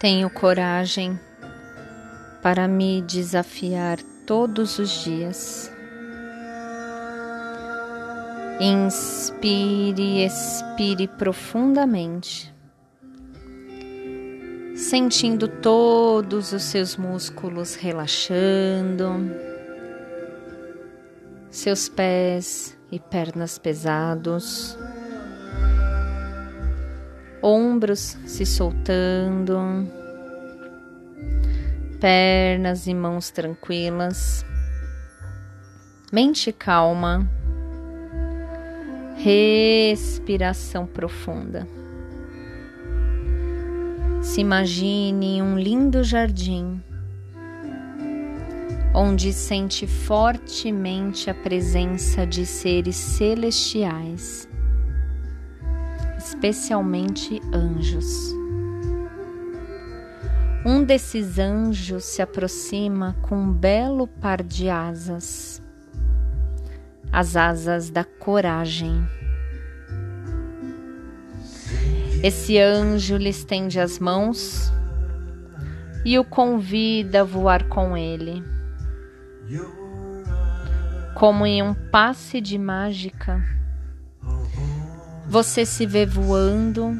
Tenho coragem para me desafiar todos os dias. Inspire e expire profundamente, sentindo todos os seus músculos relaxando, seus pés e pernas pesados, ombros se soltando, pernas e mãos tranquilas, mente calma Respiração profunda. Se imagine um lindo jardim, onde sente fortemente a presença de seres celestiais, especialmente anjos. Um desses anjos se aproxima com um belo par de asas as asas da coragem. Esse anjo lhe estende as mãos e o convida a voar com ele. Como em um passe de mágica, você se vê voando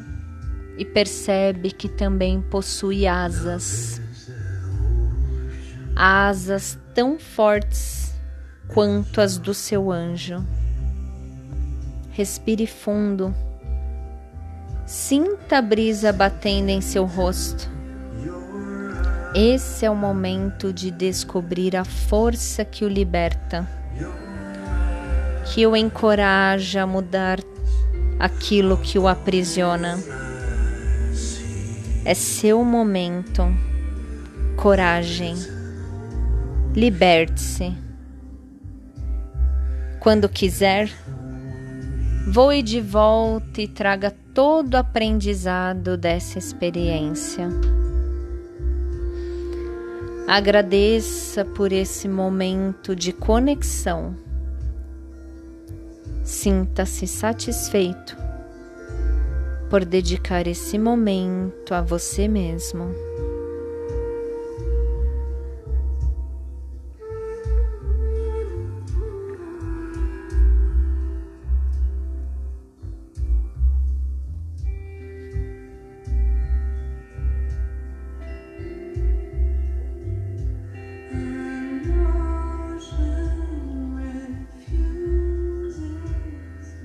e percebe que também possui asas. Asas tão fortes quanto as do seu anjo. Respire fundo. Sinta a brisa batendo em seu rosto. Esse é o momento de descobrir a força que o liberta, que o encoraja a mudar aquilo que o aprisiona. É seu momento. Coragem. Liberte-se. Quando quiser, voe de volta e traga todo o aprendizado dessa experiência. Agradeça por esse momento de conexão. Sinta-se satisfeito por dedicar esse momento a você mesmo.